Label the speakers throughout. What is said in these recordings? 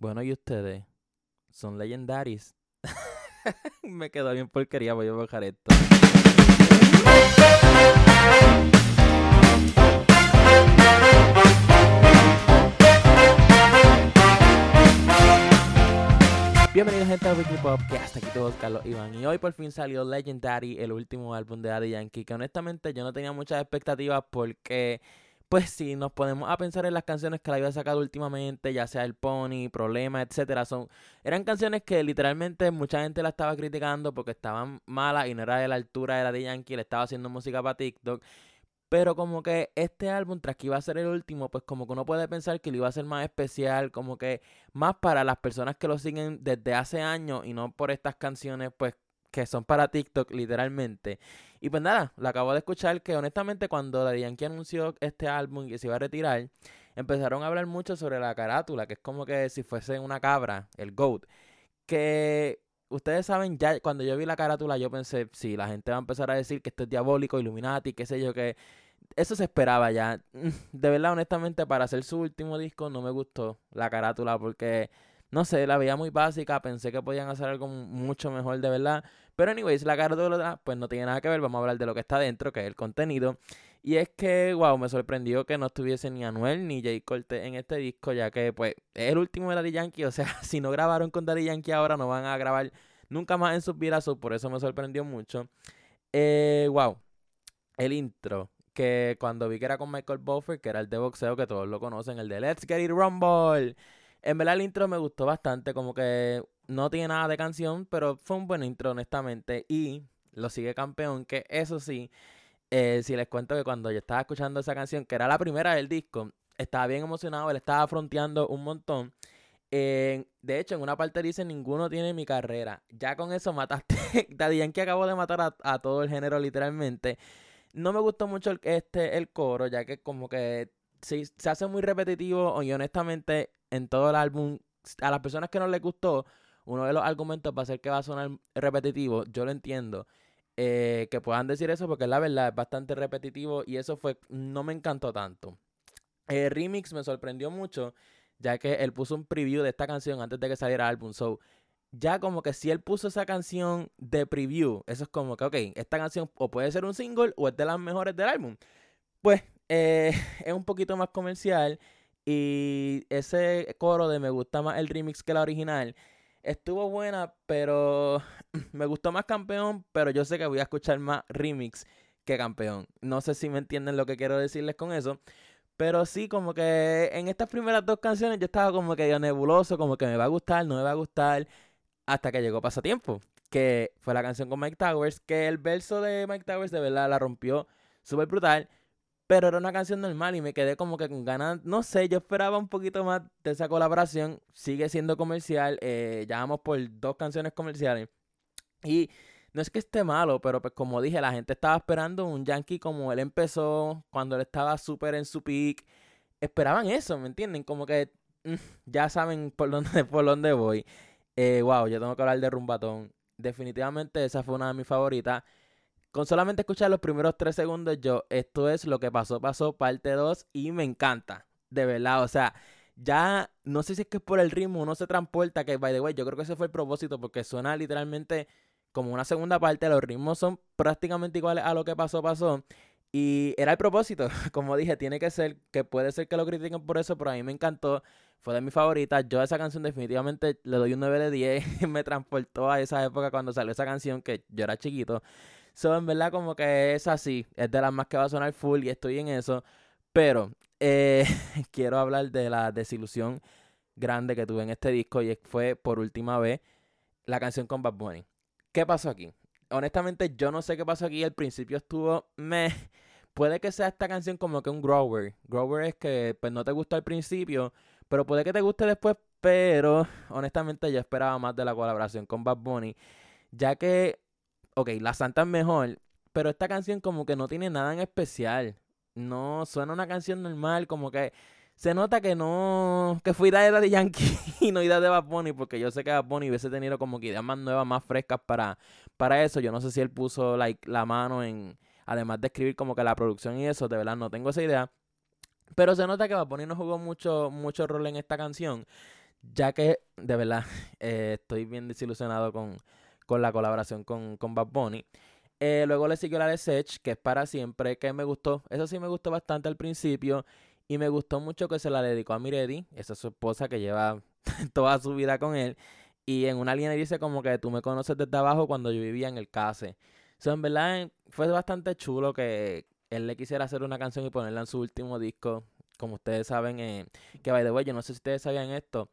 Speaker 1: Bueno, ¿y ustedes? ¿Son legendaris? Me quedó bien porquería, voy a bajar esto. Bienvenidos gente a Weekly Pop, que hasta aquí todos Carlos Iván Y hoy por fin salió Legendary, el último álbum de Daddy Yankee Que honestamente yo no tenía muchas expectativas porque pues si nos ponemos a pensar en las canciones que la había sacado últimamente, ya sea El Pony, Problema, etcétera, son eran canciones que literalmente mucha gente la estaba criticando porque estaban malas y no era de la altura de la de Yankee, le estaba haciendo música para TikTok. Pero como que este álbum, tras que iba a ser el último, pues como que uno puede pensar que lo iba a ser más especial, como que más para las personas que lo siguen desde hace años y no por estas canciones, pues que son para TikTok literalmente. Y pues nada, lo acabo de escuchar que honestamente cuando Daddy Yankee anunció este álbum y se iba a retirar, empezaron a hablar mucho sobre la carátula, que es como que si fuese una cabra, el GOAT. Que ustedes saben, ya cuando yo vi la carátula yo pensé, sí, la gente va a empezar a decir que esto es diabólico, Illuminati, qué sé yo, que eso se esperaba ya. De verdad, honestamente, para hacer su último disco no me gustó la carátula porque no sé, la veía muy básica, pensé que podían hacer algo mucho mejor de verdad. Pero anyways, la carátula pues no tiene nada que ver, vamos a hablar de lo que está dentro, que es el contenido. Y es que, wow, me sorprendió que no estuviese ni Anuel ni Jay Corte en este disco, ya que pues es el último de Daddy Yankee, o sea, si no grabaron con Daddy Yankee ahora no van a grabar nunca más en sus vidas, por eso me sorprendió mucho. Eh, wow, el intro, que cuando vi que era con Michael Buffer, que era el de boxeo, que todos lo conocen, el de Let's Get It Rumble. En verdad el intro me gustó bastante, como que no tiene nada de canción, pero fue un buen intro, honestamente. Y lo sigue campeón, que eso sí, eh, si les cuento que cuando yo estaba escuchando esa canción, que era la primera del disco, estaba bien emocionado, él estaba fronteando un montón. de hecho, en una parte dice, ninguno tiene mi carrera. Ya con eso mataste. Daddy que acabó de matar a, todo el género literalmente. No me gustó mucho este, el coro, ya que como que se, se hace muy repetitivo y honestamente en todo el álbum, a las personas que no les gustó, uno de los argumentos va a ser que va a sonar repetitivo, yo lo entiendo. Eh, que puedan decir eso porque la verdad es bastante repetitivo y eso fue, no me encantó tanto. El remix me sorprendió mucho, ya que él puso un preview de esta canción antes de que saliera el álbum. So, ya como que si él puso esa canción de preview, eso es como que, ok, esta canción o puede ser un single o es de las mejores del álbum. Pues eh, es un poquito más comercial y ese coro de me gusta más el remix que la original estuvo buena, pero me gustó más campeón, pero yo sé que voy a escuchar más remix que campeón. No sé si me entienden lo que quiero decirles con eso. Pero sí, como que en estas primeras dos canciones yo estaba como que nebuloso, como que me va a gustar, no me va a gustar, hasta que llegó Pasatiempo, que fue la canción con Mike Towers, que el verso de Mike Towers de verdad la rompió súper brutal. Pero era una canción normal y me quedé como que con ganas, no sé, yo esperaba un poquito más de esa colaboración. Sigue siendo comercial, eh, ya vamos por dos canciones comerciales. Y no es que esté malo, pero pues como dije, la gente estaba esperando un Yankee como él empezó, cuando él estaba súper en su peak. Esperaban eso, ¿me entienden? Como que mm, ya saben por dónde, por dónde voy. Eh, wow, yo tengo que hablar de Rumbatón. Definitivamente esa fue una de mis favoritas. Con solamente escuchar los primeros tres segundos, yo, esto es lo que pasó, pasó, parte 2, y me encanta. De verdad, o sea, ya no sé si es que es por el ritmo, no se transporta, que by the way, yo creo que ese fue el propósito, porque suena literalmente como una segunda parte, los ritmos son prácticamente iguales a lo que pasó, pasó. Y era el propósito, como dije, tiene que ser, que puede ser que lo critiquen por eso, pero a mí me encantó, fue de mis favoritas. Yo a esa canción definitivamente le doy un 9 de 10, me transportó a esa época cuando salió esa canción, que yo era chiquito. So, en verdad, como que es así. Es de las más que va a sonar full y estoy en eso. Pero eh, quiero hablar de la desilusión grande que tuve en este disco y fue por última vez la canción con Bad Bunny. ¿Qué pasó aquí? Honestamente, yo no sé qué pasó aquí. Al principio estuvo me Puede que sea esta canción como que un grower. Grower es que pues no te gustó al principio, pero puede que te guste después. Pero honestamente yo esperaba más de la colaboración con Bad Bunny, ya que ok, la Santa es mejor, pero esta canción como que no tiene nada en especial. No, suena una canción normal, como que se nota que no, que fue idea de Yankee y no idea de Bad porque yo sé que Bad Bunny hubiese tenido como que ideas más nuevas, más frescas para, para eso. Yo no sé si él puso like, la mano en, además de escribir como que la producción y eso, de verdad no tengo esa idea. Pero se nota que Bad no jugó mucho, mucho rol en esta canción ya que de verdad eh, estoy bien desilusionado con, con la colaboración con, con Bad Bunny. Eh, luego le siguió la de Sech, que es para siempre, que me gustó. Eso sí me gustó bastante al principio. Y me gustó mucho que se la dedicó a Miredi, esa es su esposa que lleva toda su vida con él. Y en una línea dice como que tú me conoces desde abajo cuando yo vivía en el case. So, en verdad fue bastante chulo que él le quisiera hacer una canción y ponerla en su último disco. Como ustedes saben, eh, que by the way, yo no sé si ustedes sabían esto,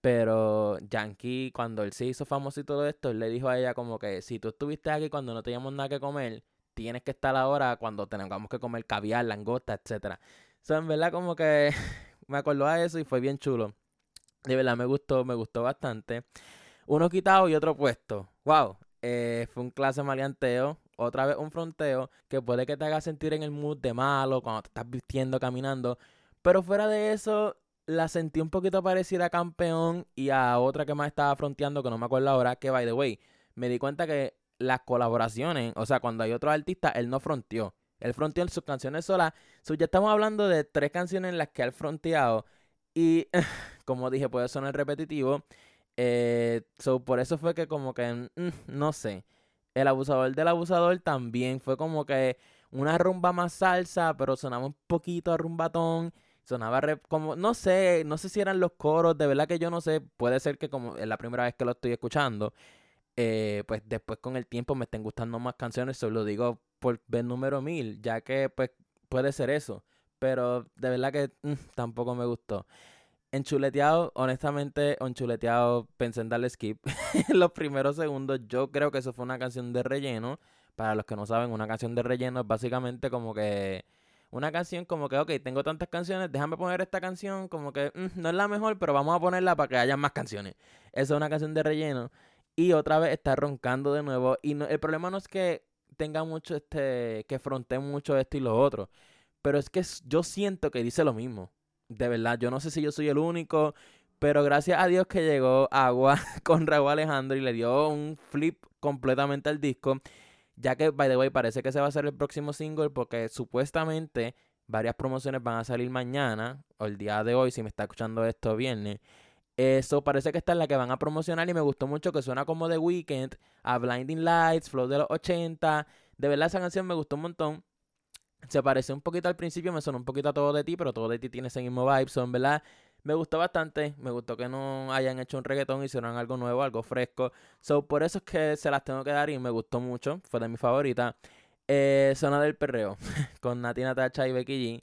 Speaker 1: pero Yankee, cuando él se hizo famoso y todo esto, él le dijo a ella como que si tú estuviste aquí cuando no teníamos nada que comer, tienes que estar ahora cuando tengamos que comer caviar, langosta, etcétera. So, en verdad como que me acordó a eso y fue bien chulo. De verdad me gustó, me gustó bastante. Uno quitado y otro puesto. Wow. Eh, fue un clase maleanteo. Otra vez un fronteo que puede que te haga sentir en el mood de malo cuando te estás vistiendo, caminando. Pero fuera de eso, la sentí un poquito parecida a Campeón y a otra que más estaba fronteando, que no me acuerdo ahora, que by the way, me di cuenta que las colaboraciones, o sea, cuando hay otro artista, él no fronteó. Él fronteó sus canciones solas. ya estamos hablando de tres canciones en las que él fronteado. Y como dije, puede sonar repetitivo. Eh, por eso fue que como que, mm, no sé. El abusador del abusador también fue como que una rumba más salsa, pero sonaba un poquito a rumbatón. Sonaba como, no sé, no sé si eran los coros, de verdad que yo no sé. Puede ser que como es la primera vez que lo estoy escuchando. Eh, pues después con el tiempo me estén gustando más canciones, solo digo por ver número mil, ya que pues puede ser eso, pero de verdad que mm, tampoco me gustó. Enchuleteado, honestamente, enchuleteado, pensé en darle skip en los primeros segundos. Yo creo que eso fue una canción de relleno. Para los que no saben, una canción de relleno es básicamente como que una canción como que, ok, tengo tantas canciones, déjame poner esta canción, como que mm, no es la mejor, pero vamos a ponerla para que haya más canciones. Esa es una canción de relleno. Y otra vez está roncando de nuevo. Y no, el problema no es que tenga mucho este, que fronte mucho esto y lo otro. Pero es que yo siento que dice lo mismo. De verdad, yo no sé si yo soy el único. Pero gracias a Dios que llegó Agua con Raúl Alejandro y le dio un flip completamente al disco. Ya que, by the way, parece que se va a hacer el próximo single porque supuestamente varias promociones van a salir mañana o el día de hoy, si me está escuchando esto viernes. Eso parece que esta es la que van a promocionar y me gustó mucho que suena como The Weeknd, a Blinding Lights, Flow de los 80. De verdad esa canción me gustó un montón. Se parece un poquito al principio, me sonó un poquito a todo de ti, pero todo de ti tiene ese mismo vibe. Son, ¿verdad? Me gustó bastante. Me gustó que no hayan hecho un reggaetón hicieron algo nuevo, algo fresco. So, por eso es que se las tengo que dar y me gustó mucho. Fue de mi favorita. Eh, Zona del Perreo con Nati Natacha y Becky G.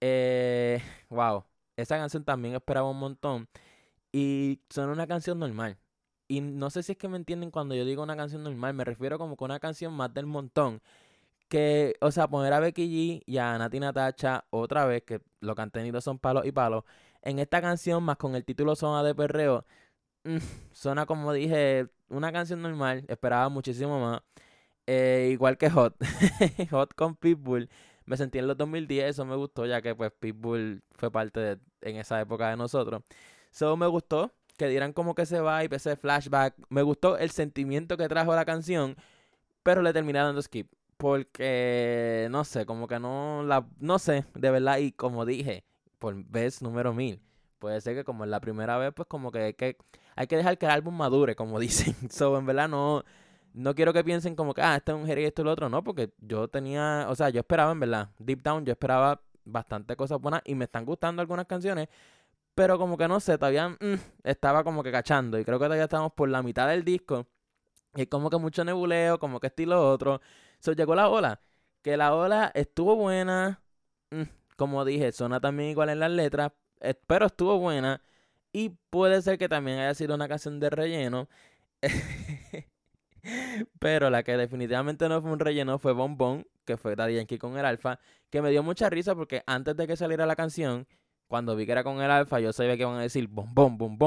Speaker 1: Eh, wow. Esa canción también esperaba un montón. Y son una canción normal. Y no sé si es que me entienden cuando yo digo una canción normal. Me refiero como que una canción más del montón. Que, o sea, poner a Becky G y a Nati Natacha otra vez, que lo que han tenido son palos y palos. En esta canción, más con el título Zona de Perreo, mm, suena como dije, una canción normal. Esperaba muchísimo más. Eh, igual que Hot. Hot con Pitbull. Me sentí en los 2010, eso me gustó, ya que pues Pitbull fue parte de, en esa época de nosotros. So me gustó que dieran como que ese vibe, ese flashback. Me gustó el sentimiento que trajo la canción, pero le terminé dando skip. Porque, no sé, como que no la... No sé, de verdad. Y como dije, por vez número mil. Puede ser que como es la primera vez, pues como que hay que, hay que dejar que el álbum madure, como dicen. So, en verdad no... No quiero que piensen como que, ah, este es un Jerry y esto y lo otro. No, porque yo tenía... O sea, yo esperaba, en verdad, deep down, yo esperaba bastante cosas buenas y me están gustando algunas canciones pero como que no sé, todavía mm, estaba como que cachando. Y creo que todavía estamos por la mitad del disco. Y como que mucho nebuleo, como que estilo otro. So, llegó la ola. Que la ola estuvo buena. Mm, como dije, suena también igual en las letras. pero estuvo buena. Y puede ser que también haya sido una canción de relleno. Pero la que definitivamente no fue un relleno fue Bon que fue Daddy Yankee con el Alfa, que me dio mucha risa porque antes de que saliera la canción, cuando vi que era con el alfa, yo sabía que iban a decir bom, bom, bom,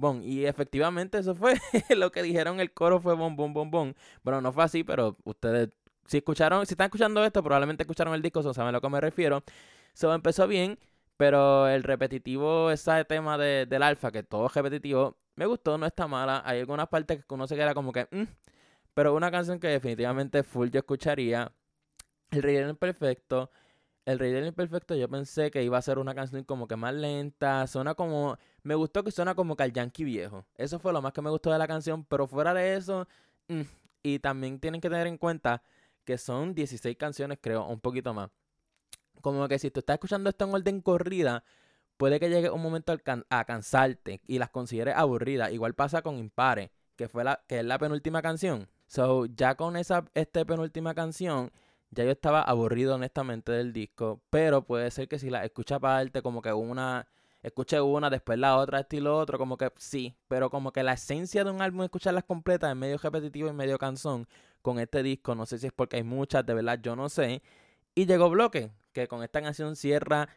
Speaker 1: bom. Y efectivamente eso fue lo que dijeron, el coro fue bom, bom, bom, bom. Bueno, no fue así, pero ustedes, si escucharon, si están escuchando esto, probablemente escucharon el disco, o saben a lo que me refiero. So empezó bien, pero el repetitivo, ese tema de, del alfa, que todo es repetitivo, me gustó, no está mala. Hay algunas partes que uno se queda como que, mm", pero una canción que definitivamente full yo escucharía. El relleno es perfecto. El Rey del Imperfecto yo pensé que iba a ser una canción como que más lenta, suena como... Me gustó que suena como que al Yankee viejo. Eso fue lo más que me gustó de la canción, pero fuera de eso... Mm, y también tienen que tener en cuenta que son 16 canciones, creo, un poquito más. Como que si tú estás escuchando esto en orden corrida, puede que llegue un momento a cansarte y las consideres aburridas. Igual pasa con Impare, que, fue la, que es la penúltima canción. So, ya con esa este penúltima canción, ya yo estaba aburrido honestamente del disco. Pero puede ser que si la escucha aparte, como que una escuche una, después la otra, estilo otro, como que sí, pero como que la esencia de un álbum, escucharlas completas es medio repetitivo y medio canzón con este disco, no sé si es porque hay muchas, de verdad yo no sé. Y llegó Bloque, que con esta canción cierra,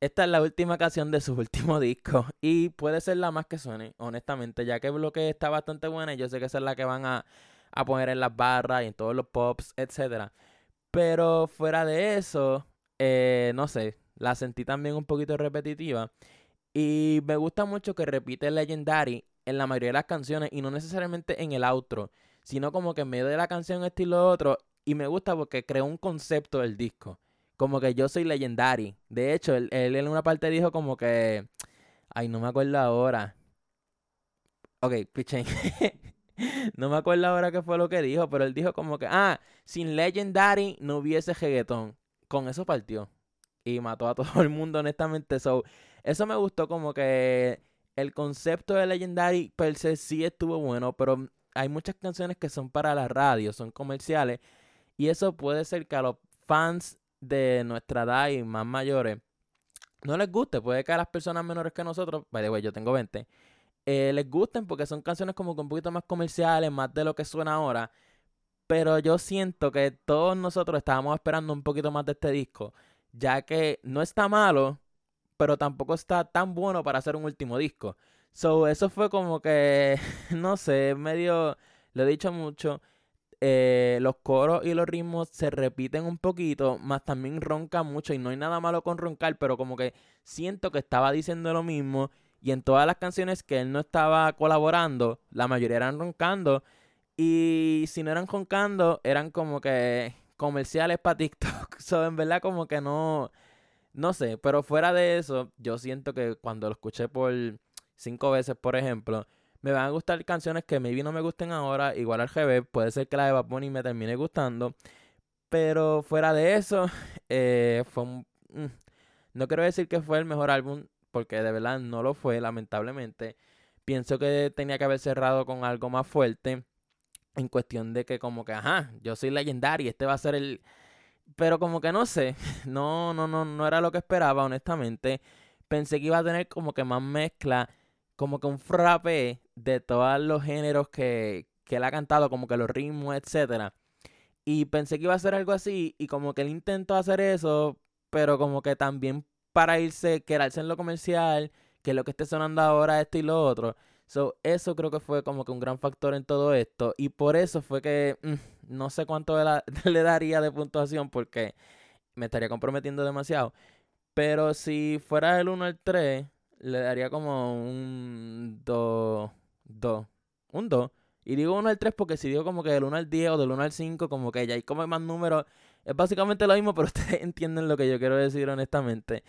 Speaker 1: esta es la última canción de su último disco y puede ser la más que suene, honestamente, ya que Bloque está bastante buena y yo sé que esa es la que van a, a poner en las barras y en todos los pops, etcétera. Pero fuera de eso, eh, no sé, la sentí también un poquito repetitiva. Y me gusta mucho que repite Legendary en la mayoría de las canciones y no necesariamente en el outro, sino como que en medio de la canción estilo otro. Y me gusta porque creó un concepto del disco. Como que yo soy Legendary. De hecho, él, en una parte dijo como que... Ay, no me acuerdo ahora. Ok, pichen. no me acuerdo ahora qué fue lo que dijo, pero él dijo como que, ah, sin Legendary no hubiese reggaetón. Con eso partió. Y mató a todo el mundo, honestamente. So, eso me gustó como que el concepto de Legendary per se sí estuvo bueno, pero hay muchas canciones que son para la radio, son comerciales. Y eso puede ser que a los fans de nuestra edad y más mayores no les guste. Puede que a las personas menores que nosotros, by the way, yo tengo 20, eh, les gusten porque son canciones como que un poquito más comerciales, más de lo que suena ahora. Pero yo siento que todos nosotros estábamos esperando un poquito más de este disco, ya que no está malo, pero tampoco está tan bueno para hacer un último disco. So, eso fue como que, no sé, medio, lo he dicho mucho, eh, los coros y los ritmos se repiten un poquito, más también ronca mucho y no hay nada malo con roncar, pero como que siento que estaba diciendo lo mismo y en todas las canciones que él no estaba colaborando, la mayoría eran roncando y si no eran roncando, eran como que comerciales para TikTok. So, en verdad como que no no sé, pero fuera de eso, yo siento que cuando lo escuché por cinco veces, por ejemplo, me van a gustar canciones que maybe no me gusten ahora, igual al GB, puede ser que la de Bad Bunny me termine gustando, pero fuera de eso, eh, fue un... Mm, no quiero decir que fue el mejor álbum, porque de verdad no lo fue, lamentablemente. Pienso que tenía que haber cerrado con algo más fuerte, en cuestión de que como que, ajá, yo soy legendario, este va a ser el pero como que no sé, no, no, no, no era lo que esperaba, honestamente. Pensé que iba a tener como que más mezcla, como que un frappe de todos los géneros que, que él ha cantado, como que los ritmos, etcétera. Y pensé que iba a ser algo así, y como que él intentó hacer eso, pero como que también para irse, quedarse en lo comercial, que lo que esté sonando ahora, esto y lo otro. So, eso creo que fue como que un gran factor en todo esto. Y por eso fue que mm, no sé cuánto le daría de puntuación porque me estaría comprometiendo demasiado. Pero si fuera del 1 al 3, le daría como un 2. 2. Un 2. Y digo 1 al 3 porque si digo como que del 1 al 10 o del 1 al 5, como que ya hay como más números. Es básicamente lo mismo, pero ustedes entienden lo que yo quiero decir honestamente.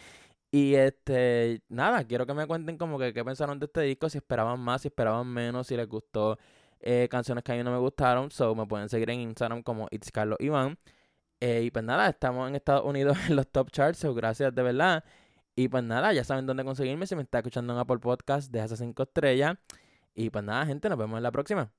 Speaker 1: Y este, nada, quiero que me cuenten como que qué pensaron de este disco, si esperaban más, si esperaban menos, si les gustó eh, canciones que a mí no me gustaron. So me pueden seguir en Instagram como It's Carlos Iván. Eh, y pues nada, estamos en Estados Unidos en los top charts, so gracias de verdad. Y pues nada, ya saben dónde conseguirme. Si me está escuchando en Apple Podcast, deja esas 5 estrellas. Y pues nada, gente, nos vemos en la próxima.